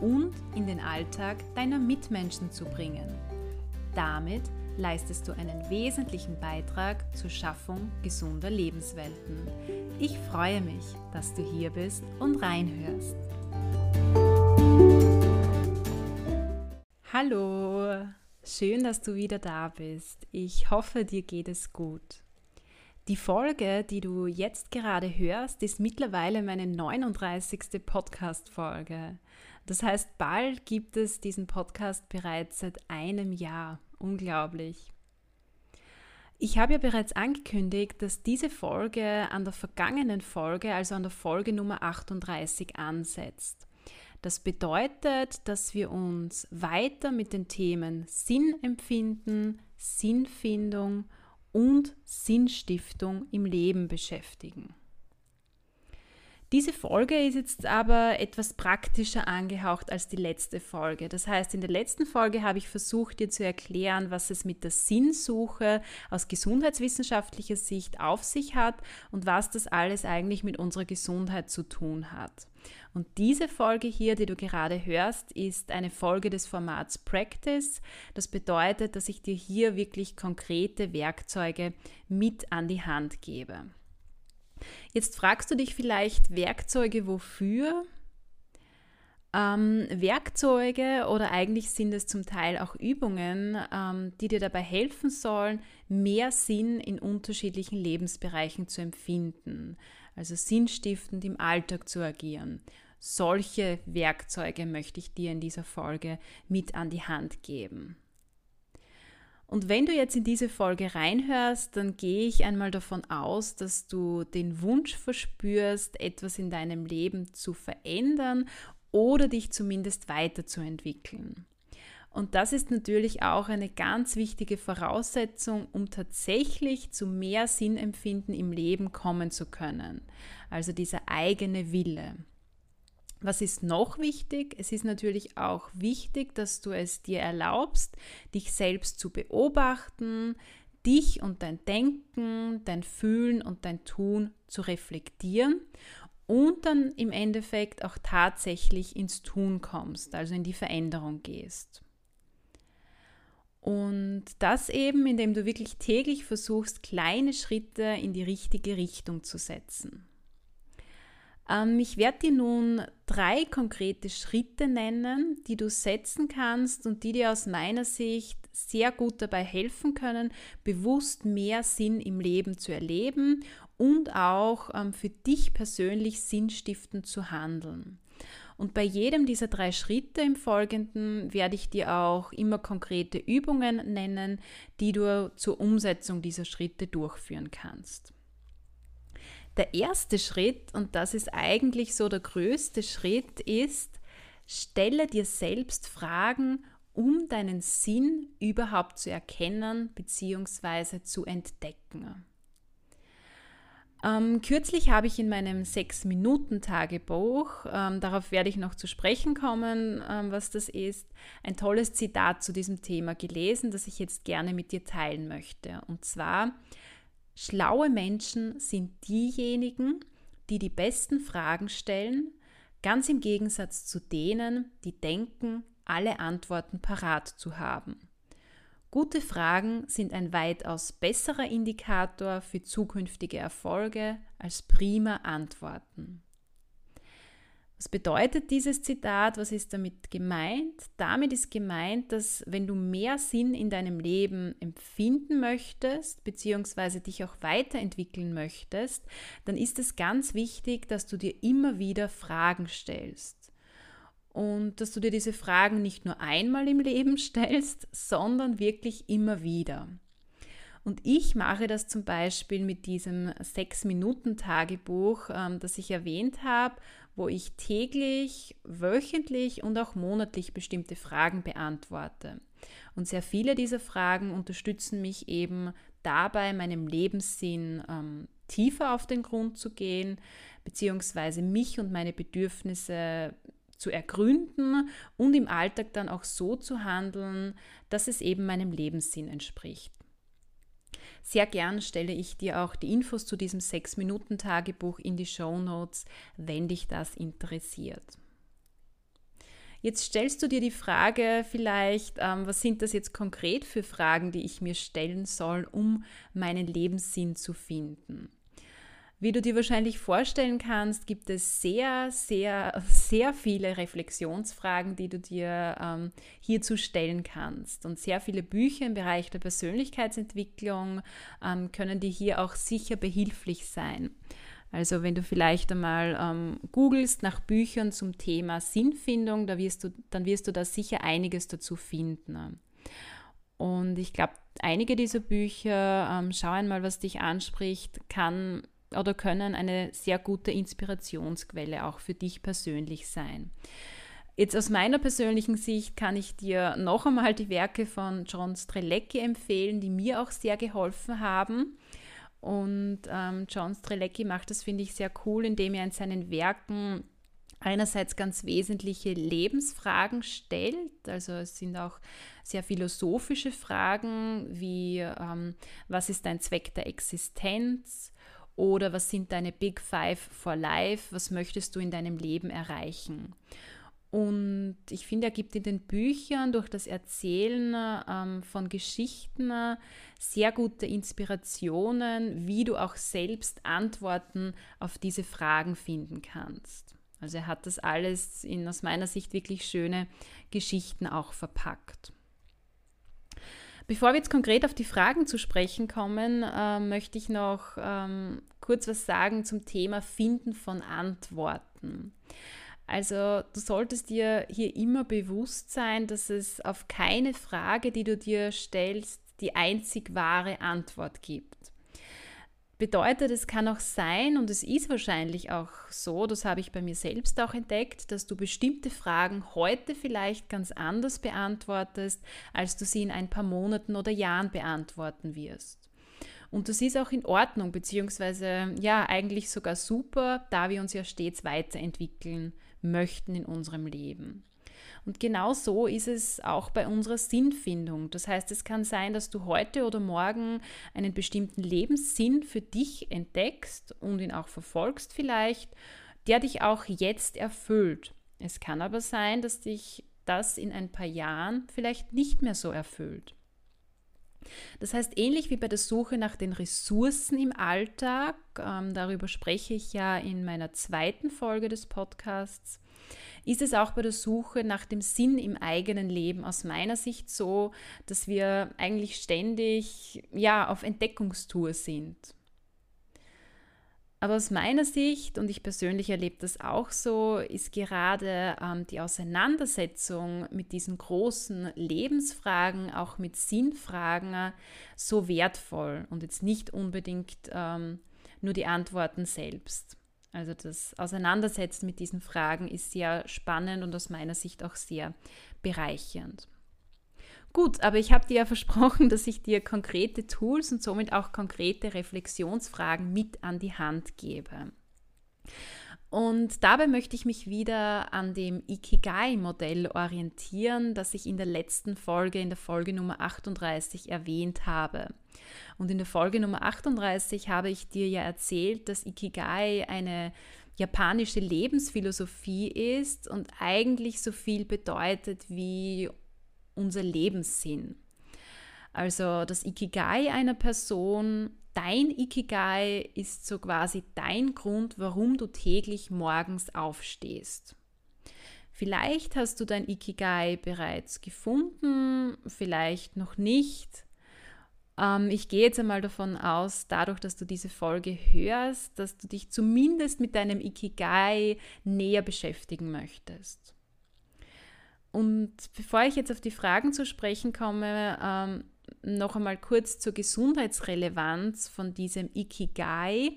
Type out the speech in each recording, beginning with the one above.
und in den Alltag deiner Mitmenschen zu bringen. Damit leistest du einen wesentlichen Beitrag zur Schaffung gesunder Lebenswelten. Ich freue mich, dass du hier bist und reinhörst. Hallo, schön, dass du wieder da bist. Ich hoffe, dir geht es gut. Die Folge, die du jetzt gerade hörst, ist mittlerweile meine 39. Podcast-Folge. Das heißt, bald gibt es diesen Podcast bereits seit einem Jahr. Unglaublich. Ich habe ja bereits angekündigt, dass diese Folge an der vergangenen Folge, also an der Folge Nummer 38 ansetzt. Das bedeutet, dass wir uns weiter mit den Themen Sinnempfinden, Sinnfindung und Sinnstiftung im Leben beschäftigen. Diese Folge ist jetzt aber etwas praktischer angehaucht als die letzte Folge. Das heißt, in der letzten Folge habe ich versucht, dir zu erklären, was es mit der Sinnsuche aus gesundheitswissenschaftlicher Sicht auf sich hat und was das alles eigentlich mit unserer Gesundheit zu tun hat. Und diese Folge hier, die du gerade hörst, ist eine Folge des Formats Practice. Das bedeutet, dass ich dir hier wirklich konkrete Werkzeuge mit an die Hand gebe. Jetzt fragst du dich vielleicht, Werkzeuge wofür? Ähm, Werkzeuge oder eigentlich sind es zum Teil auch Übungen, ähm, die dir dabei helfen sollen, mehr Sinn in unterschiedlichen Lebensbereichen zu empfinden, also sinnstiftend im Alltag zu agieren. Solche Werkzeuge möchte ich dir in dieser Folge mit an die Hand geben. Und wenn du jetzt in diese Folge reinhörst, dann gehe ich einmal davon aus, dass du den Wunsch verspürst, etwas in deinem Leben zu verändern oder dich zumindest weiterzuentwickeln. Und das ist natürlich auch eine ganz wichtige Voraussetzung, um tatsächlich zu mehr Sinnempfinden im Leben kommen zu können. Also dieser eigene Wille. Was ist noch wichtig? Es ist natürlich auch wichtig, dass du es dir erlaubst, dich selbst zu beobachten, dich und dein Denken, dein Fühlen und dein Tun zu reflektieren und dann im Endeffekt auch tatsächlich ins Tun kommst, also in die Veränderung gehst. Und das eben, indem du wirklich täglich versuchst, kleine Schritte in die richtige Richtung zu setzen. Ähm, ich werde dir nun drei konkrete Schritte nennen, die du setzen kannst und die dir aus meiner Sicht sehr gut dabei helfen können, bewusst mehr Sinn im Leben zu erleben und auch ähm, für dich persönlich sinnstiftend zu handeln. Und bei jedem dieser drei Schritte im Folgenden werde ich dir auch immer konkrete Übungen nennen, die du zur Umsetzung dieser Schritte durchführen kannst. Der erste Schritt, und das ist eigentlich so der größte Schritt, ist, stelle dir selbst Fragen, um deinen Sinn überhaupt zu erkennen bzw. zu entdecken. Ähm, kürzlich habe ich in meinem 6-Minuten-Tagebuch, ähm, darauf werde ich noch zu sprechen kommen, ähm, was das ist, ein tolles Zitat zu diesem Thema gelesen, das ich jetzt gerne mit dir teilen möchte. Und zwar, Schlaue Menschen sind diejenigen, die die besten Fragen stellen, ganz im Gegensatz zu denen, die denken, alle Antworten parat zu haben. Gute Fragen sind ein weitaus besserer Indikator für zukünftige Erfolge als prima Antworten. Was bedeutet dieses Zitat? Was ist damit gemeint? Damit ist gemeint, dass wenn du mehr Sinn in deinem Leben empfinden möchtest, beziehungsweise dich auch weiterentwickeln möchtest, dann ist es ganz wichtig, dass du dir immer wieder Fragen stellst. Und dass du dir diese Fragen nicht nur einmal im Leben stellst, sondern wirklich immer wieder. Und ich mache das zum Beispiel mit diesem 6-Minuten-Tagebuch, ähm, das ich erwähnt habe, wo ich täglich, wöchentlich und auch monatlich bestimmte Fragen beantworte. Und sehr viele dieser Fragen unterstützen mich eben dabei, meinem Lebenssinn ähm, tiefer auf den Grund zu gehen, beziehungsweise mich und meine Bedürfnisse zu ergründen und im Alltag dann auch so zu handeln, dass es eben meinem Lebenssinn entspricht. Sehr gern stelle ich dir auch die Infos zu diesem 6-Minuten-Tagebuch in die Show Notes, wenn dich das interessiert. Jetzt stellst du dir die Frage vielleicht, ähm, was sind das jetzt konkret für Fragen, die ich mir stellen soll, um meinen Lebenssinn zu finden? Wie du dir wahrscheinlich vorstellen kannst, gibt es sehr, sehr, sehr viele Reflexionsfragen, die du dir ähm, hierzu stellen kannst. Und sehr viele Bücher im Bereich der Persönlichkeitsentwicklung ähm, können dir hier auch sicher behilflich sein. Also wenn du vielleicht einmal ähm, googelst nach Büchern zum Thema Sinnfindung, da wirst du, dann wirst du da sicher einiges dazu finden. Und ich glaube, einige dieser Bücher, ähm, schau einmal, was dich anspricht, kann oder können eine sehr gute Inspirationsquelle auch für dich persönlich sein. Jetzt aus meiner persönlichen Sicht kann ich dir noch einmal die Werke von John Strelecki empfehlen, die mir auch sehr geholfen haben. Und ähm, John Strelecki macht das, finde ich, sehr cool, indem er in seinen Werken einerseits ganz wesentliche Lebensfragen stellt. Also es sind auch sehr philosophische Fragen wie, ähm, was ist dein Zweck der Existenz? Oder was sind deine Big Five for Life? Was möchtest du in deinem Leben erreichen? Und ich finde, er gibt in den Büchern durch das Erzählen ähm, von Geschichten sehr gute Inspirationen, wie du auch selbst Antworten auf diese Fragen finden kannst. Also er hat das alles in aus meiner Sicht wirklich schöne Geschichten auch verpackt. Bevor wir jetzt konkret auf die Fragen zu sprechen kommen, äh, möchte ich noch ähm, kurz was sagen zum Thema Finden von Antworten. Also du solltest dir hier immer bewusst sein, dass es auf keine Frage, die du dir stellst, die einzig wahre Antwort gibt. Bedeutet, es kann auch sein, und es ist wahrscheinlich auch so, das habe ich bei mir selbst auch entdeckt, dass du bestimmte Fragen heute vielleicht ganz anders beantwortest, als du sie in ein paar Monaten oder Jahren beantworten wirst. Und das ist auch in Ordnung, beziehungsweise ja, eigentlich sogar super, da wir uns ja stets weiterentwickeln möchten in unserem Leben. Und genau so ist es auch bei unserer Sinnfindung. Das heißt, es kann sein, dass du heute oder morgen einen bestimmten Lebenssinn für dich entdeckst und ihn auch verfolgst vielleicht, der dich auch jetzt erfüllt. Es kann aber sein, dass dich das in ein paar Jahren vielleicht nicht mehr so erfüllt. Das heißt, ähnlich wie bei der Suche nach den Ressourcen im Alltag, ähm, darüber spreche ich ja in meiner zweiten Folge des Podcasts, ist es auch bei der Suche nach dem Sinn im eigenen Leben aus meiner Sicht so, dass wir eigentlich ständig ja auf Entdeckungstour sind. Aber aus meiner Sicht, und ich persönlich erlebe das auch so, ist gerade ähm, die Auseinandersetzung mit diesen großen Lebensfragen, auch mit Sinnfragen, äh, so wertvoll und jetzt nicht unbedingt ähm, nur die Antworten selbst. Also das Auseinandersetzen mit diesen Fragen ist sehr spannend und aus meiner Sicht auch sehr bereichernd. Gut, aber ich habe dir ja versprochen, dass ich dir konkrete Tools und somit auch konkrete Reflexionsfragen mit an die Hand gebe. Und dabei möchte ich mich wieder an dem Ikigai-Modell orientieren, das ich in der letzten Folge, in der Folge Nummer 38 erwähnt habe. Und in der Folge Nummer 38 habe ich dir ja erzählt, dass Ikigai eine japanische Lebensphilosophie ist und eigentlich so viel bedeutet wie unser Lebenssinn. Also das Ikigai einer Person dein Ikigai ist so quasi dein Grund, warum du täglich morgens aufstehst. Vielleicht hast du dein Ikigai bereits gefunden, vielleicht noch nicht. Ähm, ich gehe jetzt einmal davon aus, dadurch, dass du diese Folge hörst, dass du dich zumindest mit deinem Ikigai näher beschäftigen möchtest. Und bevor ich jetzt auf die Fragen zu sprechen komme, ähm, noch einmal kurz zur Gesundheitsrelevanz von diesem Ikigai.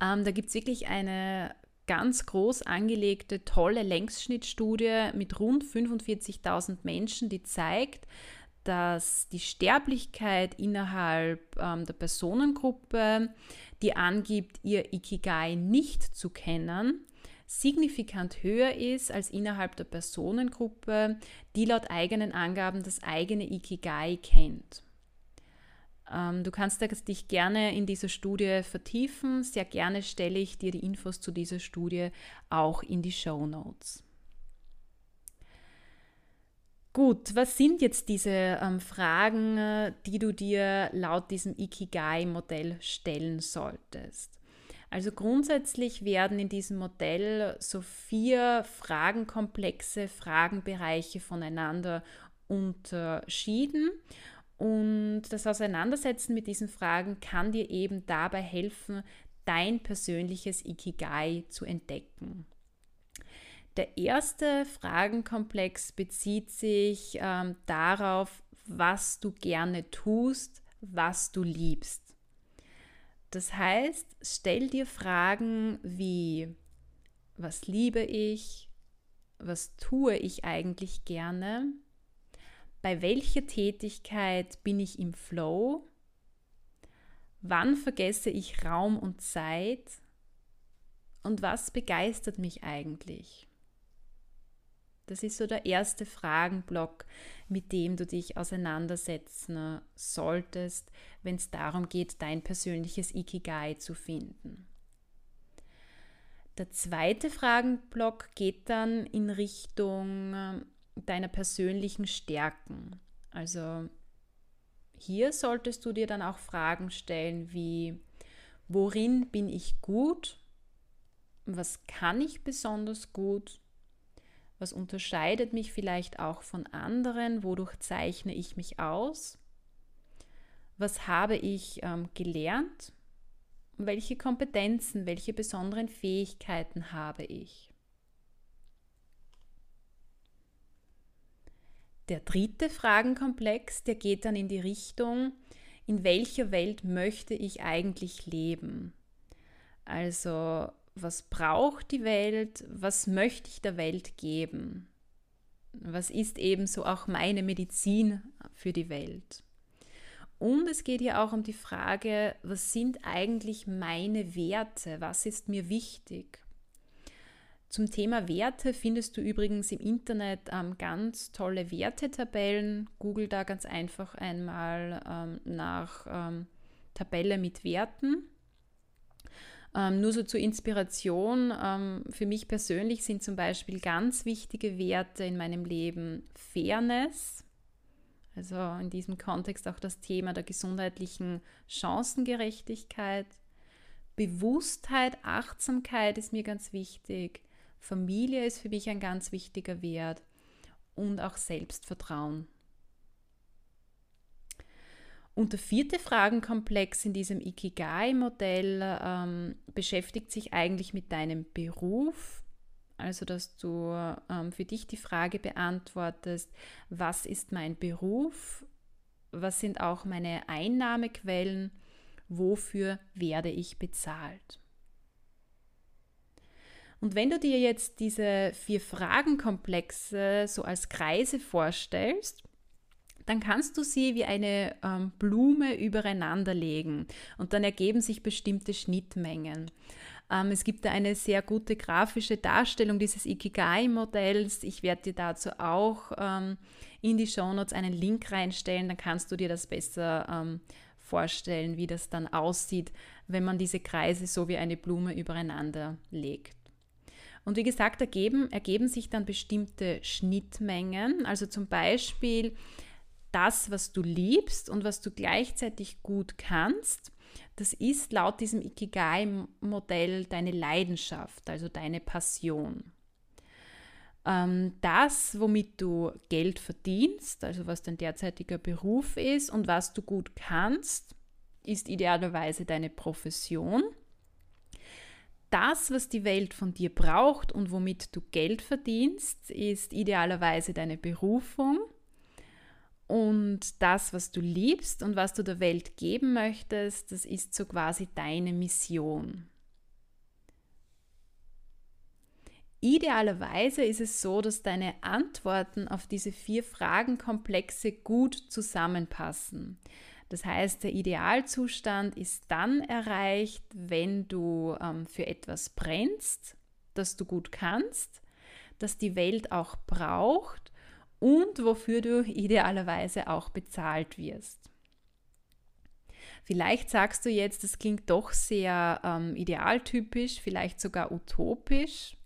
Ähm, da gibt es wirklich eine ganz groß angelegte, tolle Längsschnittstudie mit rund 45.000 Menschen, die zeigt, dass die Sterblichkeit innerhalb ähm, der Personengruppe, die angibt, ihr Ikigai nicht zu kennen, signifikant höher ist als innerhalb der Personengruppe, die laut eigenen Angaben das eigene Ikigai kennt. Ähm, du kannst dich gerne in dieser Studie vertiefen. Sehr gerne stelle ich dir die Infos zu dieser Studie auch in die Show Notes. Gut, was sind jetzt diese ähm, Fragen, äh, die du dir laut diesem Ikigai-Modell stellen solltest? Also grundsätzlich werden in diesem Modell so vier Fragenkomplexe, Fragenbereiche voneinander unterschieden. Und das Auseinandersetzen mit diesen Fragen kann dir eben dabei helfen, dein persönliches Ikigai zu entdecken. Der erste Fragenkomplex bezieht sich ähm, darauf, was du gerne tust, was du liebst. Das heißt, stell dir Fragen wie, was liebe ich? Was tue ich eigentlich gerne? Bei welcher Tätigkeit bin ich im Flow? Wann vergesse ich Raum und Zeit? Und was begeistert mich eigentlich? Das ist so der erste Fragenblock, mit dem du dich auseinandersetzen solltest, wenn es darum geht, dein persönliches Ikigai zu finden. Der zweite Fragenblock geht dann in Richtung ähm, deiner persönlichen Stärken. Also hier solltest du dir dann auch Fragen stellen wie, worin bin ich gut? Was kann ich besonders gut? Was unterscheidet mich vielleicht auch von anderen? Wodurch zeichne ich mich aus? Was habe ich ähm, gelernt? welche Kompetenzen, welche besonderen Fähigkeiten habe ich? Der dritte Fragenkomplex, der geht dann in die Richtung, in welcher Welt möchte ich eigentlich leben? Also was braucht die Welt, was möchte ich der Welt geben, was ist ebenso auch meine Medizin für die Welt. Und es geht hier auch um die Frage, was sind eigentlich meine Werte, was ist mir wichtig. Zum Thema Werte findest du übrigens im Internet ähm, ganz tolle Wertetabellen. Google da ganz einfach einmal ähm, nach ähm, Tabelle mit Werten ähm, nur so zur Inspiration, ähm, für mich persönlich sind zum Beispiel ganz wichtige Werte in meinem Leben Fairness, also in diesem Kontext auch das Thema der gesundheitlichen Chancengerechtigkeit, Bewusstheit, Achtsamkeit ist mir ganz wichtig, Familie ist für mich ein ganz wichtiger Wert und auch Selbstvertrauen. Und der vierte Fragenkomplex in diesem Ikigai-Modell ähm, beschäftigt sich eigentlich mit deinem Beruf. Also, dass du ähm, für dich die Frage beantwortest, was ist mein Beruf? Was sind auch meine Einnahmequellen? Wofür werde ich bezahlt? Und wenn du dir jetzt diese vier Fragenkomplexe so als Kreise vorstellst, dann kannst du sie wie eine ähm, Blume übereinander legen und dann ergeben sich bestimmte Schnittmengen. Ähm, es gibt da eine sehr gute grafische Darstellung dieses Ikigai-Modells. Ich werde dir dazu auch ähm, in die Shownotes einen Link reinstellen, dann kannst du dir das besser ähm, vorstellen, wie das dann aussieht, wenn man diese Kreise so wie eine Blume übereinander legt. Und wie gesagt, ergeben, ergeben sich dann bestimmte Schnittmengen. Also zum Beispiel das, was du liebst und was du gleichzeitig gut kannst, das ist laut diesem Ikigai-Modell deine Leidenschaft, also deine Passion. Ähm, das, womit du Geld verdienst, also was dein derzeitiger Beruf ist und was du gut kannst, ist idealerweise deine Profession. Das, was die Welt von dir braucht und womit du Geld verdienst, ist idealerweise deine Berufung. Und das, was du liebst und was du der Welt geben möchtest, das ist so quasi deine Mission. Idealerweise ist es so, dass deine Antworten auf diese vier Fragenkomplexe gut zusammenpassen. Das heißt, der Idealzustand ist dann erreicht, wenn du ähm, für etwas brennst, das du gut kannst, das die Welt auch braucht und wofür du idealerweise auch bezahlt wirst. Vielleicht sagst du jetzt, das klingt doch sehr ähm, idealtypisch, vielleicht sogar utopisch.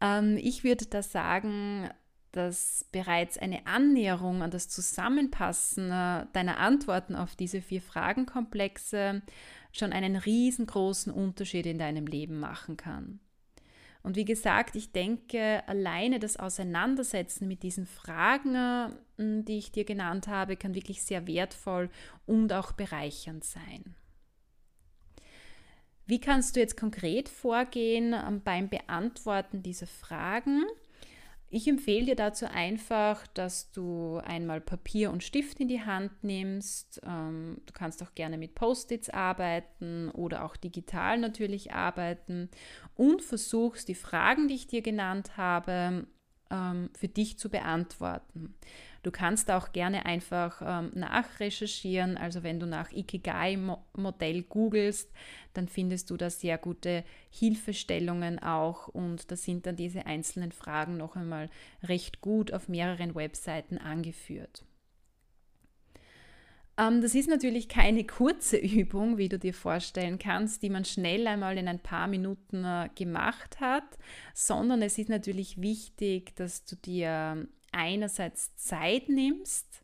Ähm, ich würde da sagen, dass bereits eine Annäherung an das Zusammenpassen äh, deiner Antworten auf diese vier Fragenkomplexe schon einen riesengroßen Unterschied in deinem Leben machen kann. Und wie gesagt, ich denke, alleine das Auseinandersetzen mit diesen Fragen, äh, die ich dir genannt habe, kann wirklich sehr wertvoll und auch bereichernd sein. Wie kannst du jetzt konkret vorgehen ähm, beim Beantworten dieser Fragen? Ich empfehle dir dazu einfach, dass du einmal Papier und Stift in die Hand nimmst. Ähm, du kannst auch gerne mit Post-its arbeiten oder auch digital natürlich arbeiten und versuchst die Fragen, die ich dir genannt habe, ähm, für dich zu beantworten. Du kannst auch gerne einfach ähm, nachrecherchieren. Also wenn du nach Ikigai-Modell googelst, dann findest du da sehr gute Hilfestellungen auch und da sind dann diese einzelnen Fragen noch einmal recht gut auf mehreren Webseiten angeführt. Ähm, das ist natürlich keine kurze Übung, wie du dir vorstellen kannst, die man schnell einmal in ein paar Minuten äh, gemacht hat, sondern es ist natürlich wichtig, dass du dir einerseits Zeit nimmst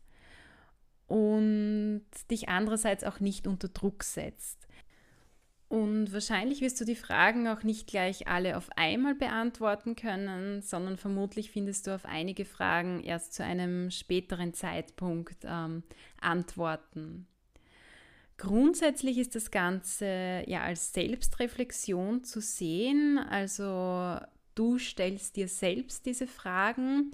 und dich andererseits auch nicht unter Druck setzt. Und wahrscheinlich wirst du die Fragen auch nicht gleich alle auf einmal beantworten können, sondern vermutlich findest du auf einige Fragen erst zu einem späteren Zeitpunkt ähm, Antworten. Grundsätzlich ist das Ganze ja als Selbstreflexion zu sehen. Also du stellst dir selbst diese Fragen,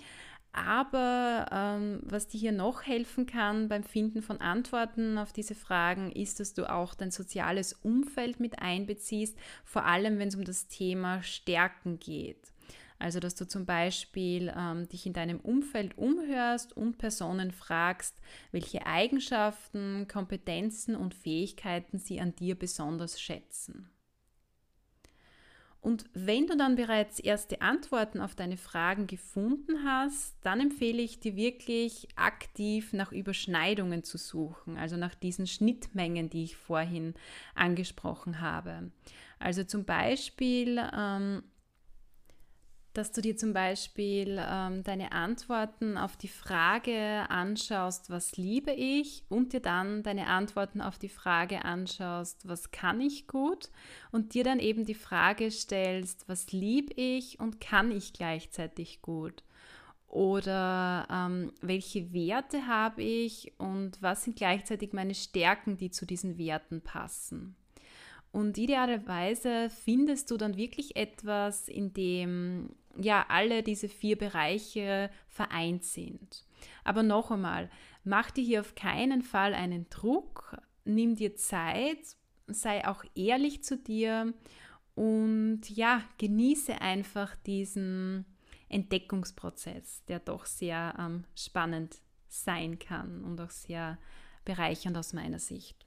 aber ähm, was dir hier noch helfen kann beim Finden von Antworten auf diese Fragen, ist, dass du auch dein soziales Umfeld mit einbeziehst, vor allem wenn es um das Thema Stärken geht. Also, dass du zum Beispiel ähm, dich in deinem Umfeld umhörst und Personen fragst, welche Eigenschaften, Kompetenzen und Fähigkeiten sie an dir besonders schätzen. Und wenn du dann bereits erste Antworten auf deine Fragen gefunden hast, dann empfehle ich dir wirklich aktiv nach Überschneidungen zu suchen, also nach diesen Schnittmengen, die ich vorhin angesprochen habe. Also zum Beispiel ähm, dass du dir zum Beispiel ähm, deine Antworten auf die Frage anschaust, was liebe ich, und dir dann deine Antworten auf die Frage anschaust, was kann ich gut, und dir dann eben die Frage stellst, was liebe ich und kann ich gleichzeitig gut. Oder ähm, welche Werte habe ich und was sind gleichzeitig meine Stärken, die zu diesen Werten passen. Und idealerweise findest du dann wirklich etwas, in dem ja alle diese vier Bereiche vereint sind. Aber noch einmal, mach dir hier auf keinen Fall einen Druck, nimm dir Zeit, sei auch ehrlich zu dir und ja, genieße einfach diesen Entdeckungsprozess, der doch sehr ähm, spannend sein kann und auch sehr bereichernd aus meiner Sicht.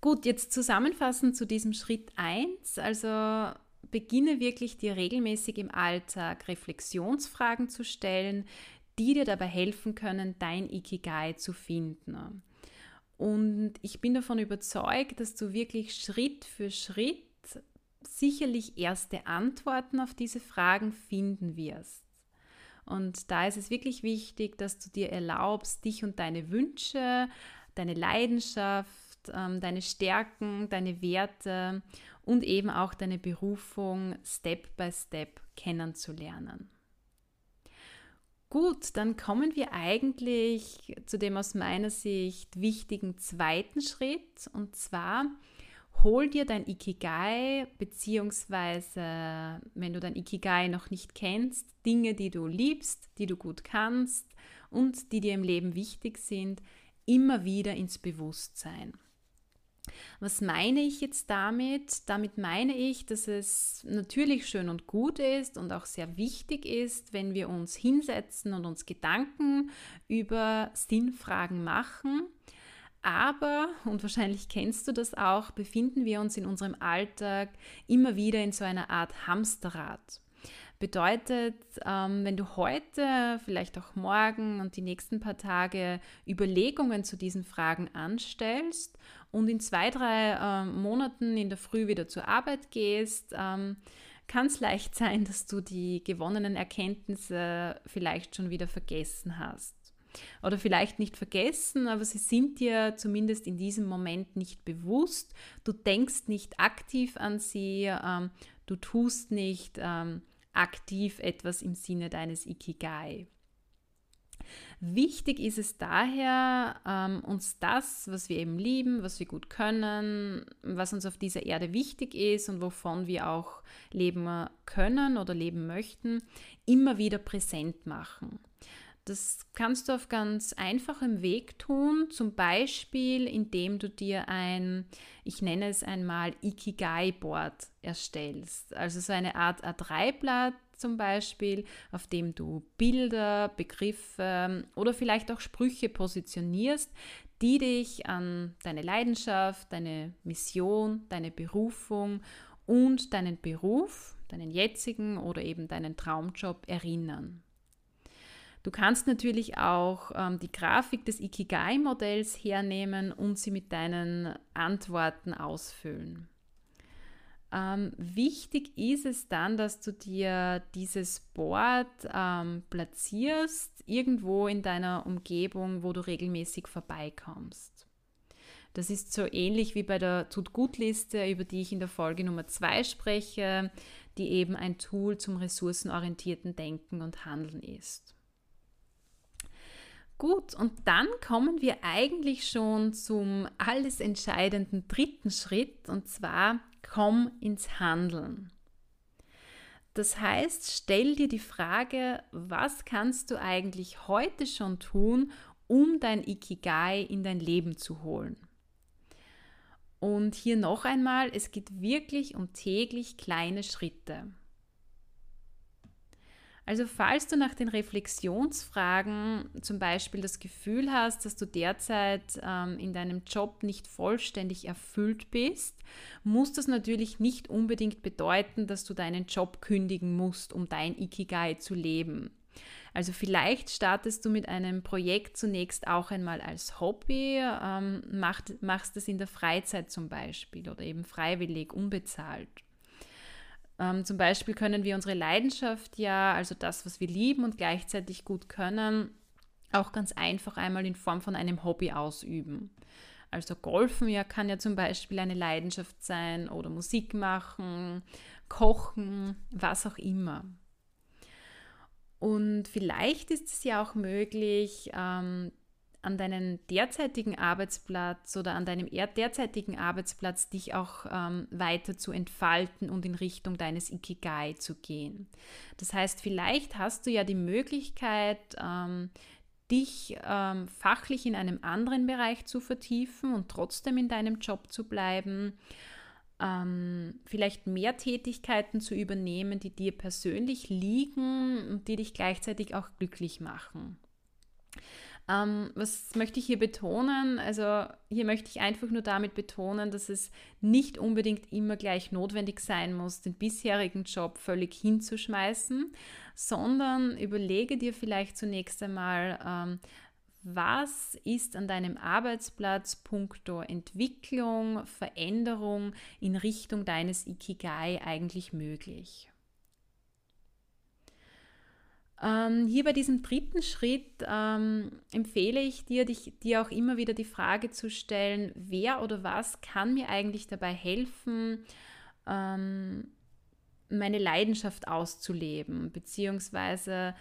Gut, jetzt zusammenfassend zu diesem Schritt 1. Also beginne wirklich dir regelmäßig im Alltag Reflexionsfragen zu stellen, die dir dabei helfen können, dein Ikigai zu finden. Und ich bin davon überzeugt, dass du wirklich Schritt für Schritt sicherlich erste Antworten auf diese Fragen finden wirst. Und da ist es wirklich wichtig, dass du dir erlaubst, dich und deine Wünsche, deine Leidenschaft, ähm, deine Stärken, deine Werte und eben auch deine Berufung Step by Step kennenzulernen. Gut, dann kommen wir eigentlich zu dem aus meiner Sicht wichtigen zweiten Schritt und zwar hol dir dein Ikigai, beziehungsweise wenn du dein Ikigai noch nicht kennst, Dinge, die du liebst, die du gut kannst und die dir im Leben wichtig sind, immer wieder ins Bewusstsein. Was meine ich jetzt damit? Damit meine ich, dass es natürlich schön und gut ist und auch sehr wichtig ist, wenn wir uns hinsetzen und uns Gedanken über Sinnfragen machen. Aber, und wahrscheinlich kennst du das auch, befinden wir uns in unserem Alltag immer wieder in so einer Art Hamsterrad. Bedeutet, ähm, wenn du heute, vielleicht auch morgen und die nächsten paar Tage Überlegungen zu diesen Fragen anstellst und in zwei, drei äh, Monaten in der Früh wieder zur Arbeit gehst, ähm, kann es leicht sein, dass du die gewonnenen Erkenntnisse vielleicht schon wieder vergessen hast. Oder vielleicht nicht vergessen, aber sie sind dir zumindest in diesem Moment nicht bewusst. Du denkst nicht aktiv an sie, ähm, du tust nicht ähm, aktiv etwas im Sinne deines Ikigai. Wichtig ist es daher, ähm, uns das, was wir eben lieben, was wir gut können, was uns auf dieser Erde wichtig ist und wovon wir auch leben können oder leben möchten, immer wieder präsent machen. Das kannst du auf ganz einfachem Weg tun, zum Beispiel indem du dir ein, ich nenne es einmal Ikigai-Board erstellst. Also so eine Art A3-Blatt zum Beispiel, auf dem du Bilder, Begriffe oder vielleicht auch Sprüche positionierst, die dich an deine Leidenschaft, deine Mission, deine Berufung und deinen Beruf, deinen jetzigen oder eben deinen Traumjob erinnern. Du kannst natürlich auch ähm, die Grafik des Ikigai-Modells hernehmen und sie mit deinen Antworten ausfüllen. Ähm, wichtig ist es dann, dass du dir dieses Board ähm, platzierst, irgendwo in deiner Umgebung, wo du regelmäßig vorbeikommst. Das ist so ähnlich wie bei der Tut-Gut-Liste, über die ich in der Folge Nummer 2 spreche, die eben ein Tool zum ressourcenorientierten Denken und Handeln ist. Gut, und dann kommen wir eigentlich schon zum alles entscheidenden dritten Schritt, und zwar komm ins Handeln. Das heißt, stell dir die Frage, was kannst du eigentlich heute schon tun, um dein Ikigai in dein Leben zu holen? Und hier noch einmal, es geht wirklich um täglich kleine Schritte. Also falls du nach den Reflexionsfragen zum Beispiel das Gefühl hast, dass du derzeit ähm, in deinem Job nicht vollständig erfüllt bist, muss das natürlich nicht unbedingt bedeuten, dass du deinen Job kündigen musst, um dein Ikigai zu leben. Also vielleicht startest du mit einem Projekt zunächst auch einmal als Hobby, ähm, mach, machst es in der Freizeit zum Beispiel oder eben freiwillig, unbezahlt. Ähm, zum Beispiel können wir unsere Leidenschaft ja, also das, was wir lieben und gleichzeitig gut können, auch ganz einfach einmal in Form von einem Hobby ausüben. Also Golfen ja, kann ja zum Beispiel eine Leidenschaft sein oder Musik machen, kochen, was auch immer. Und vielleicht ist es ja auch möglich, ähm, an deinen derzeitigen Arbeitsplatz oder an deinem derzeitigen Arbeitsplatz dich auch ähm, weiter zu entfalten und in Richtung deines Ikigai zu gehen. Das heißt, vielleicht hast du ja die Möglichkeit, ähm, dich ähm, fachlich in einem anderen Bereich zu vertiefen und trotzdem in deinem Job zu bleiben. Ähm, vielleicht mehr Tätigkeiten zu übernehmen, die dir persönlich liegen und die dich gleichzeitig auch glücklich machen. Ähm, was möchte ich hier betonen? Also hier möchte ich einfach nur damit betonen, dass es nicht unbedingt immer gleich notwendig sein muss, den bisherigen Job völlig hinzuschmeißen, sondern überlege dir vielleicht zunächst einmal, ähm, was ist an deinem Arbeitsplatz punkto Entwicklung, Veränderung in Richtung deines Ikigai eigentlich möglich? Ähm, hier bei diesem dritten Schritt ähm, empfehle ich dir, dich, dir auch immer wieder die Frage zu stellen, wer oder was kann mir eigentlich dabei helfen, ähm, meine Leidenschaft auszuleben, beziehungsweise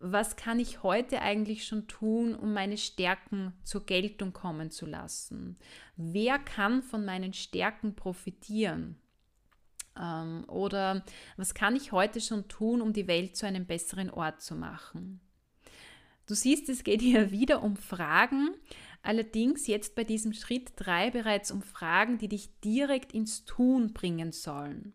was kann ich heute eigentlich schon tun, um meine Stärken zur Geltung kommen zu lassen? Wer kann von meinen Stärken profitieren? Ähm, oder was kann ich heute schon tun, um die Welt zu einem besseren Ort zu machen? Du siehst, es geht hier wieder um Fragen, allerdings jetzt bei diesem Schritt 3 bereits um Fragen, die dich direkt ins Tun bringen sollen.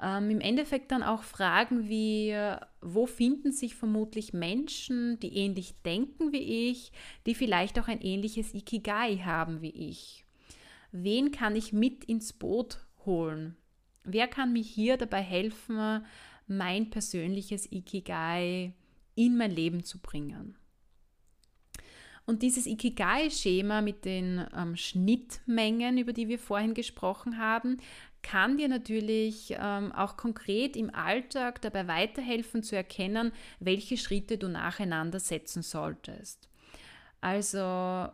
Ähm, Im Endeffekt dann auch Fragen wie, wo finden sich vermutlich Menschen, die ähnlich denken wie ich, die vielleicht auch ein ähnliches Ikigai haben wie ich? Wen kann ich mit ins Boot holen? Wer kann mir hier dabei helfen, mein persönliches Ikigai in mein Leben zu bringen? Und dieses Ikigai-Schema mit den ähm, Schnittmengen, über die wir vorhin gesprochen haben, kann dir natürlich ähm, auch konkret im Alltag dabei weiterhelfen zu erkennen, welche Schritte du nacheinander setzen solltest. Also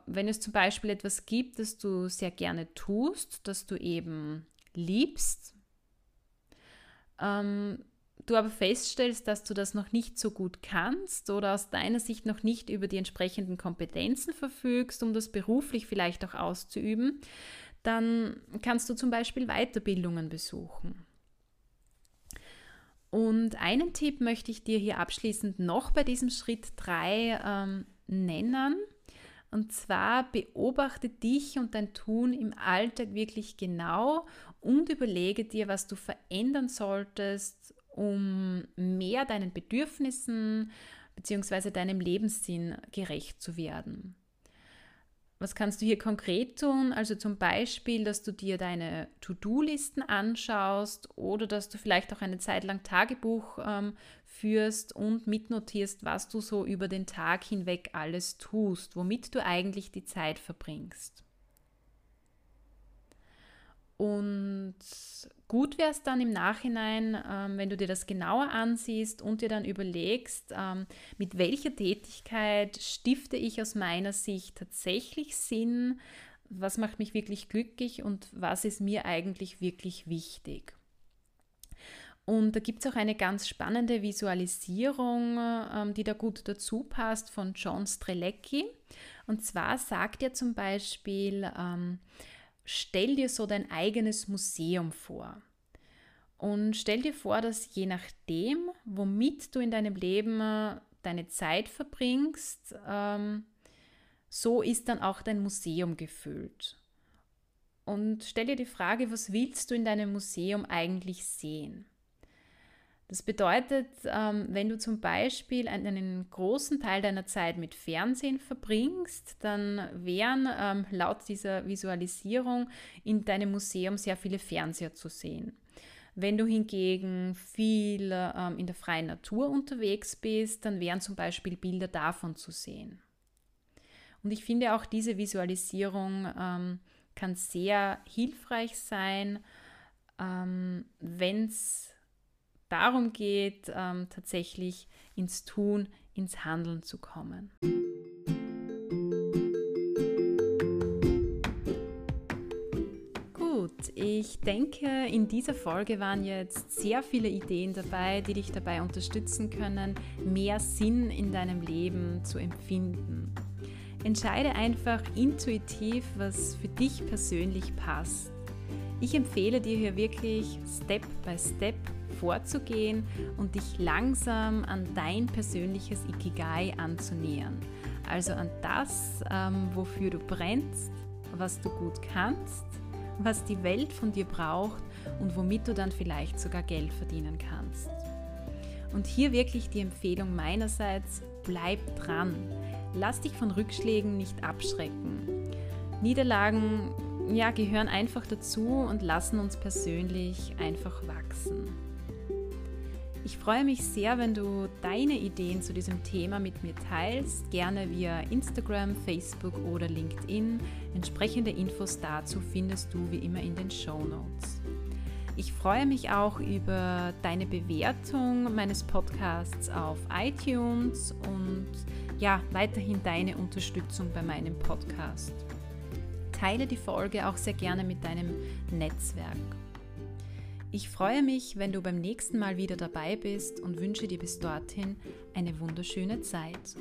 wenn es zum Beispiel etwas gibt, das du sehr gerne tust, das du eben liebst, ähm, du aber feststellst, dass du das noch nicht so gut kannst oder aus deiner Sicht noch nicht über die entsprechenden Kompetenzen verfügst, um das beruflich vielleicht auch auszuüben, dann kannst du zum Beispiel Weiterbildungen besuchen. Und einen Tipp möchte ich dir hier abschließend noch bei diesem Schritt 3 ähm, nennen. Und zwar beobachte dich und dein Tun im Alltag wirklich genau und überlege dir, was du verändern solltest, um mehr deinen Bedürfnissen bzw. deinem Lebenssinn gerecht zu werden. Was kannst du hier konkret tun? Also zum Beispiel, dass du dir deine To-Do-Listen anschaust oder dass du vielleicht auch eine Zeit lang Tagebuch ähm, führst und mitnotierst, was du so über den Tag hinweg alles tust, womit du eigentlich die Zeit verbringst. Und gut wäre es dann im Nachhinein, ähm, wenn du dir das genauer ansiehst und dir dann überlegst, ähm, mit welcher Tätigkeit stifte ich aus meiner Sicht tatsächlich Sinn, was macht mich wirklich glücklich und was ist mir eigentlich wirklich wichtig. Und da gibt es auch eine ganz spannende Visualisierung, ähm, die da gut dazu passt, von John Strelecki. Und zwar sagt er zum Beispiel, ähm, stell dir so dein eigenes Museum vor. Und stell dir vor, dass je nachdem, womit du in deinem Leben äh, deine Zeit verbringst, ähm, so ist dann auch dein Museum gefüllt. Und stell dir die Frage, was willst du in deinem Museum eigentlich sehen? Das bedeutet, ähm, wenn du zum Beispiel einen großen Teil deiner Zeit mit Fernsehen verbringst, dann wären ähm, laut dieser Visualisierung in deinem Museum sehr viele Fernseher zu sehen. Wenn du hingegen viel ähm, in der freien Natur unterwegs bist, dann wären zum Beispiel Bilder davon zu sehen. Und ich finde auch diese Visualisierung kann sehr hilfreich sein, wenn es darum geht, ähm, tatsächlich ins Tun, ins Handeln zu kommen. Gut, ich denke, in dieser Folge waren jetzt sehr viele Ideen dabei, die dich dabei unterstützen können, mehr Sinn in deinem Leben zu empfinden. Entscheide einfach intuitiv, was für dich persönlich passt. Ich empfehle dir hier wirklich Step by Step vorzugehen und dich langsam an dein persönliches Ikigai anzunähern. Also an das, ähm, wofür du brennst, was du gut kannst, was die Welt von dir braucht und womit du dann vielleicht sogar Geld verdienen kannst. Und hier wirklich die Empfehlung meinerseits, bleib dran. Lass dich von Rückschlägen nicht abschrecken. Niederlagen ja, gehören einfach dazu und lassen uns persönlich einfach wachsen. Ich freue mich sehr, wenn du deine Ideen zu diesem Thema mit mir teilst, gerne via Instagram, Facebook oder LinkedIn. Entsprechende Infos dazu findest du wie immer in den Show Notes. Ich freue mich auch über deine Bewertung meines Podcasts auf iTunes und ja, weiterhin deine Unterstützung bei meinem Podcast. Teile die Folge auch sehr gerne mit deinem Netzwerk. Ich freue mich, wenn du beim nächsten Mal wieder dabei bist und wünsche dir bis dorthin eine wunderschöne Zeit.